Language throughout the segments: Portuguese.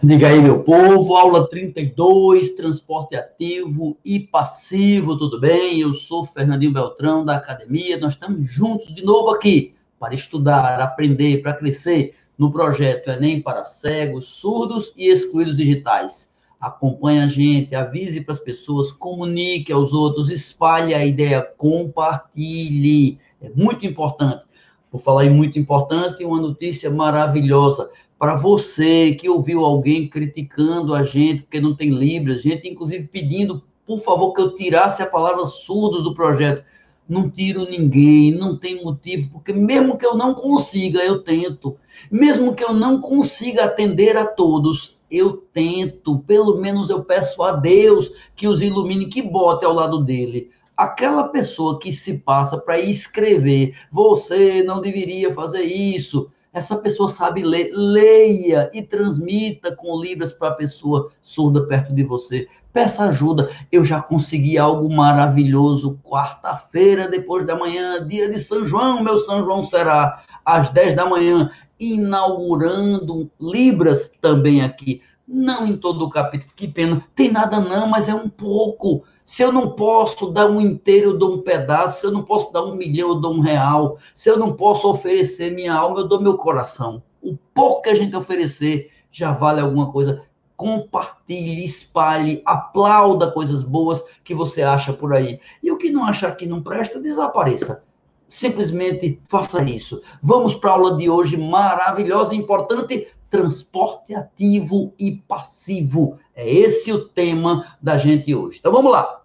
Diga aí, meu povo, aula 32, transporte ativo e passivo, tudo bem? Eu sou Fernandinho Beltrão, da academia. Nós estamos juntos de novo aqui para estudar, aprender, para crescer no projeto Enem para cegos, surdos e excluídos digitais. Acompanhe a gente, avise para as pessoas, comunique aos outros, espalhe a ideia, compartilhe. É muito importante. Por falar em muito importante, uma notícia maravilhosa para você que ouviu alguém criticando a gente porque não tem Libras, gente inclusive pedindo, por favor, que eu tirasse a palavra surdos do projeto. Não tiro ninguém, não tem motivo, porque mesmo que eu não consiga, eu tento. Mesmo que eu não consiga atender a todos, eu tento. Pelo menos eu peço a Deus que os ilumine, que bote ao lado dele aquela pessoa que se passa para escrever, você não deveria fazer isso, essa pessoa sabe ler, leia e transmita com Libras para a pessoa surda perto de você. Peça ajuda. Eu já consegui algo maravilhoso. Quarta-feira, depois da manhã, dia de São João, meu São João será às 10 da manhã, inaugurando Libras também aqui. Não em todo o capítulo, que pena. Tem nada não, mas é um pouco. Se eu não posso dar um inteiro, eu dou um pedaço. Se eu não posso dar um milhão, eu dou um real. Se eu não posso oferecer minha alma, eu dou meu coração. O pouco que a gente oferecer já vale alguma coisa. Compartilhe, espalhe, aplauda coisas boas que você acha por aí. E o que não achar que não presta, desapareça. Simplesmente faça isso. Vamos para a aula de hoje maravilhosa e importante transporte ativo e passivo. É esse o tema da gente hoje. Então vamos lá.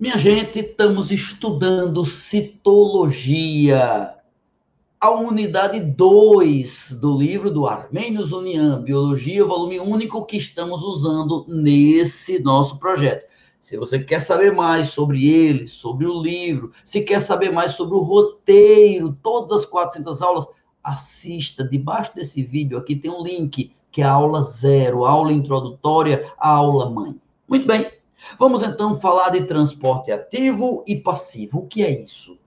Minha gente, estamos estudando citologia. A unidade 2 do livro do Armênios Uniam, Biologia, volume único, que estamos usando nesse nosso projeto. Se você quer saber mais sobre ele, sobre o livro, se quer saber mais sobre o roteiro, todas as 400 aulas, assista. Debaixo desse vídeo aqui tem um link, que é a aula zero, a aula introdutória, a aula mãe. Muito bem. Vamos então falar de transporte ativo e passivo. O que é isso?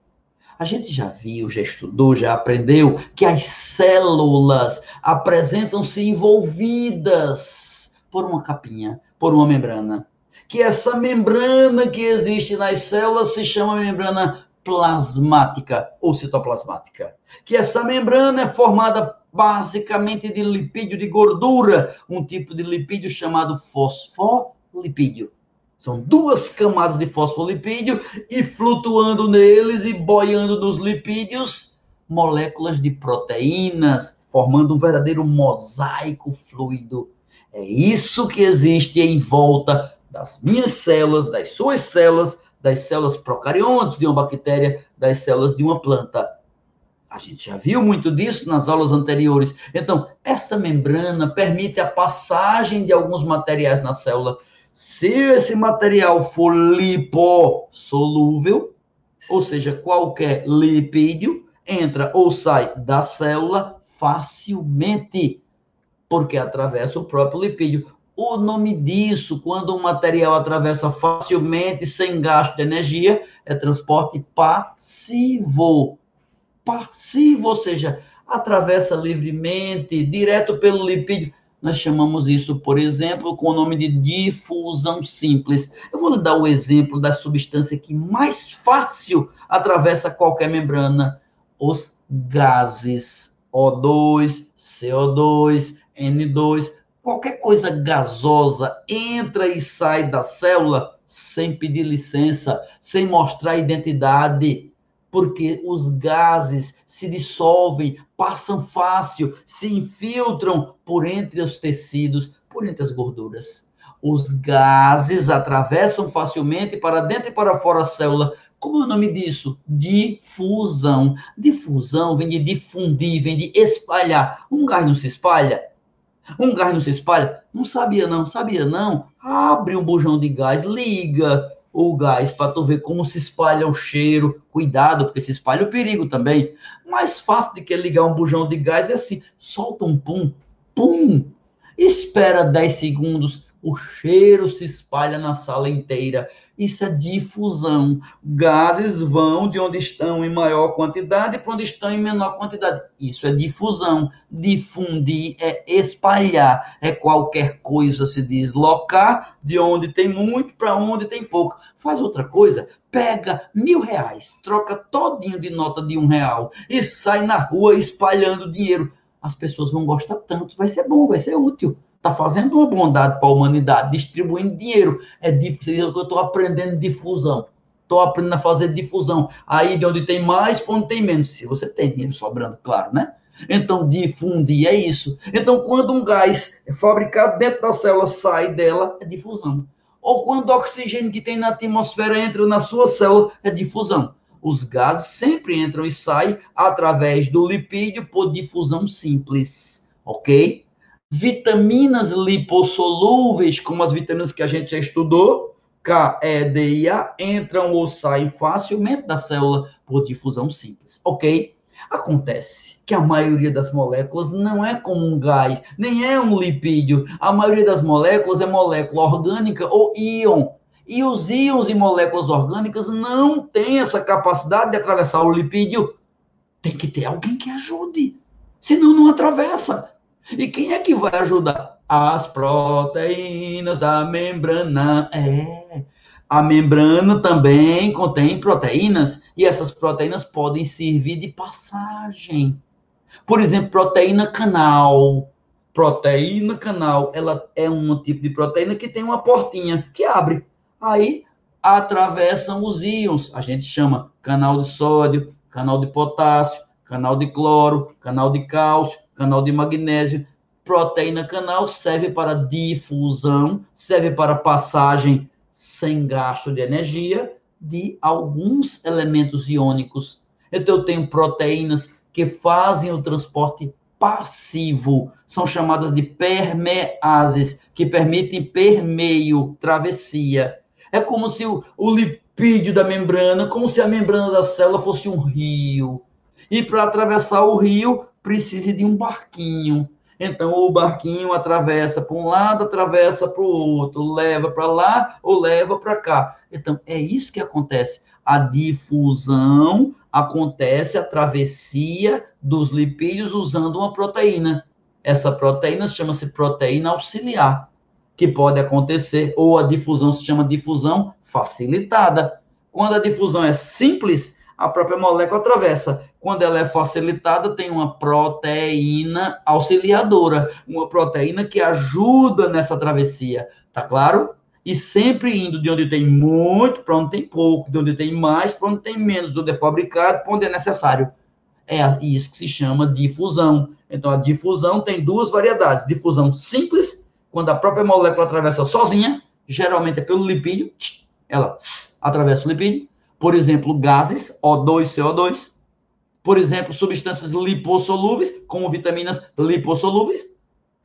A gente já viu, já estudou, já aprendeu que as células apresentam-se envolvidas por uma capinha, por uma membrana. Que essa membrana que existe nas células se chama membrana plasmática ou citoplasmática. Que essa membrana é formada basicamente de lipídio de gordura, um tipo de lipídio chamado fosfolipídio. São duas camadas de fosfolipídio e flutuando neles e boiando nos lipídios, moléculas de proteínas, formando um verdadeiro mosaico fluido. É isso que existe em volta das minhas células, das suas células, das células procariontes de uma bactéria, das células de uma planta. A gente já viu muito disso nas aulas anteriores. Então, essa membrana permite a passagem de alguns materiais na célula. Se esse material for lipossolúvel, ou seja, qualquer lipídio, entra ou sai da célula facilmente, porque atravessa o próprio lipídio. O nome disso, quando um material atravessa facilmente, sem gasto de energia, é transporte passivo. Passivo, ou seja, atravessa livremente, direto pelo lipídio. Nós chamamos isso, por exemplo, com o nome de difusão simples. Eu vou lhe dar o exemplo da substância que mais fácil atravessa qualquer membrana: os gases O2, CO2, N2 qualquer coisa gasosa entra e sai da célula sem pedir licença, sem mostrar identidade, porque os gases se dissolvem, passam fácil, se infiltram por entre os tecidos, por entre as gorduras. Os gases atravessam facilmente para dentro e para fora da célula. Como é o nome disso? Difusão. Difusão vem de difundir, vem de espalhar. Um gás não se espalha? Um gás não se espalha? Não sabia não, sabia não? Abre um bujão de gás, liga o gás para tu ver como se espalha o cheiro. Cuidado, porque se espalha o perigo também. Mais fácil do que ligar um bujão de gás é assim, solta um pum, pum, espera 10 segundos. O cheiro se espalha na sala inteira. Isso é difusão. Gases vão de onde estão em maior quantidade para onde estão em menor quantidade. Isso é difusão. Difundir é espalhar, é qualquer coisa se deslocar de onde tem muito para onde tem pouco. Faz outra coisa, pega mil reais, troca todinho de nota de um real e sai na rua espalhando dinheiro. As pessoas vão gostar tanto, vai ser bom, vai ser útil está fazendo uma bondade para a humanidade, distribuindo dinheiro. É difícil que eu estou aprendendo difusão. Estou aprendendo a fazer difusão. Aí de onde tem mais, para onde tem menos. Se você tem dinheiro sobrando, claro, né? Então, difundir é isso. Então, quando um gás é fabricado dentro da célula sai dela, é difusão. Ou quando o oxigênio que tem na atmosfera entra na sua célula, é difusão. Os gases sempre entram e saem através do lipídio por difusão simples, ok? Vitaminas lipossolúveis, como as vitaminas que a gente já estudou, K, E, D e A, entram ou saem facilmente da célula por difusão simples, ok? Acontece que a maioria das moléculas não é como um gás, nem é um lipídio. A maioria das moléculas é molécula orgânica ou íon. E os íons e moléculas orgânicas não têm essa capacidade de atravessar o lipídio. Tem que ter alguém que ajude. Senão não atravessa. E quem é que vai ajudar? As proteínas da membrana. É. A membrana também contém proteínas e essas proteínas podem servir de passagem. Por exemplo, proteína canal. Proteína canal, ela é um tipo de proteína que tem uma portinha que abre. Aí atravessam os íons. A gente chama canal de sódio, canal de potássio, canal de cloro, canal de cálcio, canal de magnésio. Proteína canal serve para difusão, serve para passagem sem gasto de energia de alguns elementos iônicos. Então, eu tenho proteínas que fazem o transporte passivo, são chamadas de permeases, que permitem permeio, travessia. É como se o, o lipídio da membrana, como se a membrana da célula fosse um rio. E para atravessar o rio, precise de um barquinho. Então, o barquinho atravessa para um lado, atravessa para o outro, leva para lá ou leva para cá. Então, é isso que acontece. A difusão acontece a travessia dos lipídios usando uma proteína. Essa proteína chama-se proteína auxiliar, que pode acontecer, ou a difusão se chama difusão facilitada. Quando a difusão é simples, a própria molécula atravessa. Quando ela é facilitada, tem uma proteína auxiliadora, uma proteína que ajuda nessa travessia, tá claro? E sempre indo de onde tem muito para onde tem pouco, de onde tem mais para onde tem menos, de onde é fabricado para onde é necessário. É isso que se chama difusão. Então, a difusão tem duas variedades: difusão simples, quando a própria molécula atravessa sozinha, geralmente é pelo lipídio, ela atravessa o lipídio, por exemplo, gases, O2, CO2, por exemplo, substâncias lipossolúveis, como vitaminas lipossolúveis,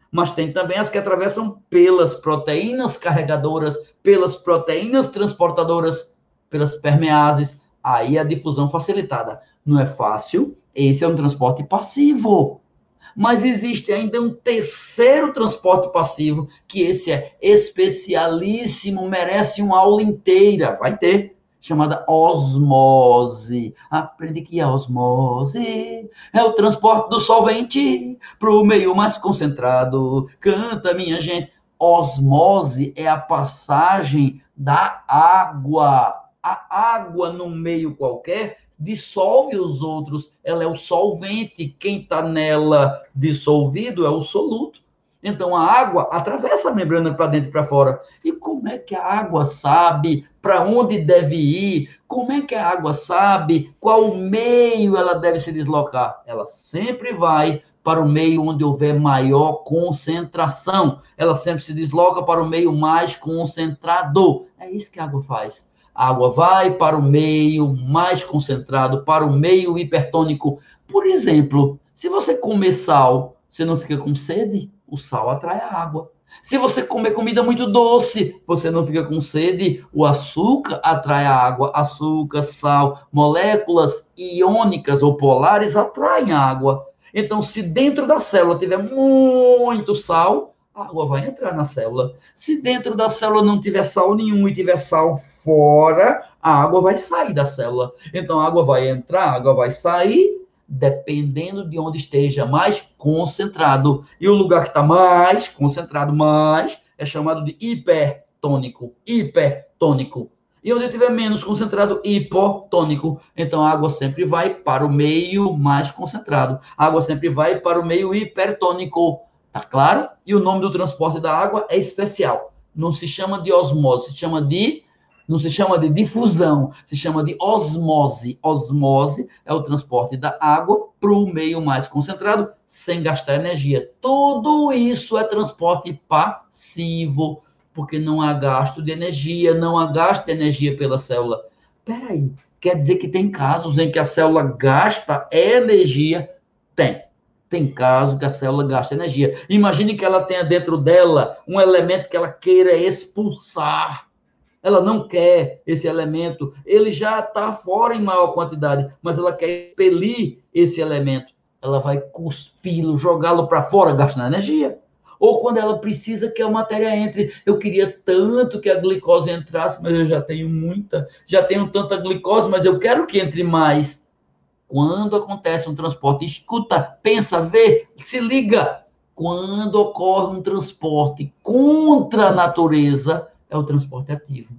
mas tem também as que atravessam pelas proteínas carregadoras, pelas proteínas transportadoras, pelas permeases. Aí a difusão facilitada. Não é fácil, esse é um transporte passivo. Mas existe ainda um terceiro transporte passivo, que esse é especialíssimo, merece uma aula inteira. Vai ter chamada osmose. Aprende que a osmose é o transporte do solvente para o meio mais concentrado. Canta, minha gente. Osmose é a passagem da água. A água no meio qualquer dissolve os outros, ela é o solvente. Quem está nela dissolvido é o soluto. Então a água atravessa a membrana para dentro e para fora. E como é que a água sabe para onde deve ir? Como é que a água sabe qual meio ela deve se deslocar? Ela sempre vai para o meio onde houver maior concentração. Ela sempre se desloca para o meio mais concentrado. É isso que a água faz. A água vai para o meio mais concentrado, para o meio hipertônico. Por exemplo, se você comer sal, você não fica com sede? O sal atrai a água. Se você comer comida muito doce, você não fica com sede, o açúcar atrai a água. Açúcar, sal, moléculas iônicas ou polares atraem a água. Então, se dentro da célula tiver muito sal, a água vai entrar na célula. Se dentro da célula não tiver sal nenhum e tiver sal fora, a água vai sair da célula. Então a água vai entrar, a água vai sair, dependendo de onde esteja mais concentrado. E o lugar que está mais concentrado, mais, é chamado de hipertônico. Hipertônico. E onde tiver menos concentrado, hipotônico. Então a água sempre vai para o meio mais concentrado. A água sempre vai para o meio hipertônico. Tá claro? E o nome do transporte da água é especial. Não se chama de osmose, se chama de não se chama de difusão, se chama de osmose. Osmose é o transporte da água para o meio mais concentrado, sem gastar energia. Tudo isso é transporte passivo, porque não há gasto de energia, não há gasto de energia pela célula. Peraí, quer dizer que tem casos em que a célula gasta energia? Tem. Tem casos que a célula gasta energia. Imagine que ela tenha dentro dela um elemento que ela queira expulsar. Ela não quer esse elemento, ele já está fora em maior quantidade, mas ela quer expelir esse elemento. Ela vai cuspi-lo, jogá-lo para fora, gastando energia. Ou quando ela precisa que a matéria entre. Eu queria tanto que a glicose entrasse, mas eu já tenho muita, já tenho tanta glicose, mas eu quero que entre mais quando acontece um transporte, escuta, pensa, vê, se liga. Quando ocorre um transporte contra a natureza, é o transporte ativo.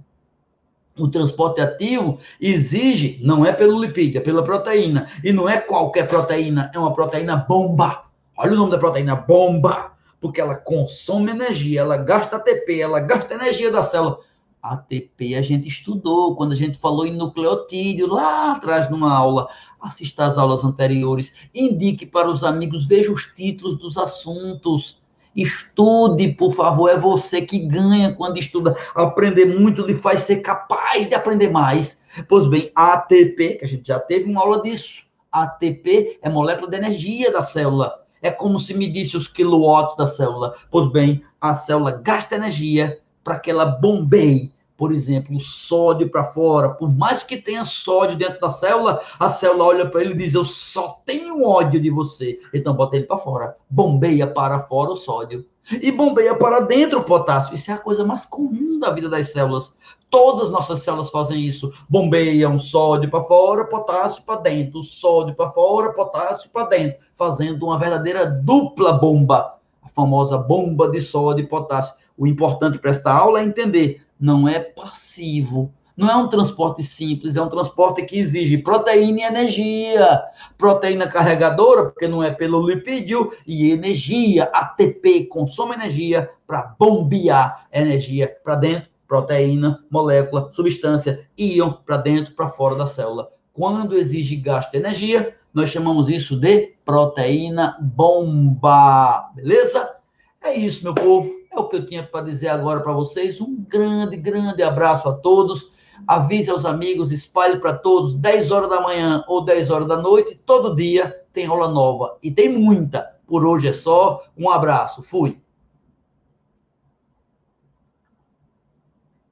O transporte ativo exige, não é pelo lipídio, é pela proteína. E não é qualquer proteína, é uma proteína bomba. Olha o nome da proteína, bomba. Porque ela consome energia, ela gasta ATP, ela gasta energia da célula. ATP a gente estudou quando a gente falou em nucleotídeo lá atrás numa aula. Assista às aulas anteriores, indique para os amigos, veja os títulos dos assuntos. Estude, por favor, é você que ganha quando estuda. Aprender muito lhe faz ser capaz de aprender mais. Pois bem, ATP, que a gente já teve uma aula disso. ATP é molécula de energia da célula. É como se me disse os quilowatts da célula. Pois bem, a célula gasta energia para que ela bombeie por exemplo, o sódio para fora, por mais que tenha sódio dentro da célula, a célula olha para ele e diz: Eu só tenho ódio de você. Então bota ele para fora. Bombeia para fora o sódio. E bombeia para dentro o potássio. Isso é a coisa mais comum da vida das células. Todas as nossas células fazem isso. Bombeiam sódio para fora, potássio para dentro. Sódio para fora, potássio para dentro. Fazendo uma verdadeira dupla bomba. A famosa bomba de sódio e potássio. O importante para esta aula é entender não é passivo. Não é um transporte simples, é um transporte que exige proteína e energia. Proteína carregadora, porque não é pelo lipídio, e energia, ATP, consome energia para bombear energia para dentro, proteína, molécula, substância, íon para dentro, para fora da célula. Quando exige gasto de energia, nós chamamos isso de proteína bomba. Beleza? É isso, meu povo. É o que eu tinha para dizer agora para vocês. Um grande, grande abraço a todos. Avise aos amigos, espalhe para todos, 10 horas da manhã ou 10 horas da noite, todo dia tem aula nova. E tem muita. Por hoje é só. Um abraço. Fui.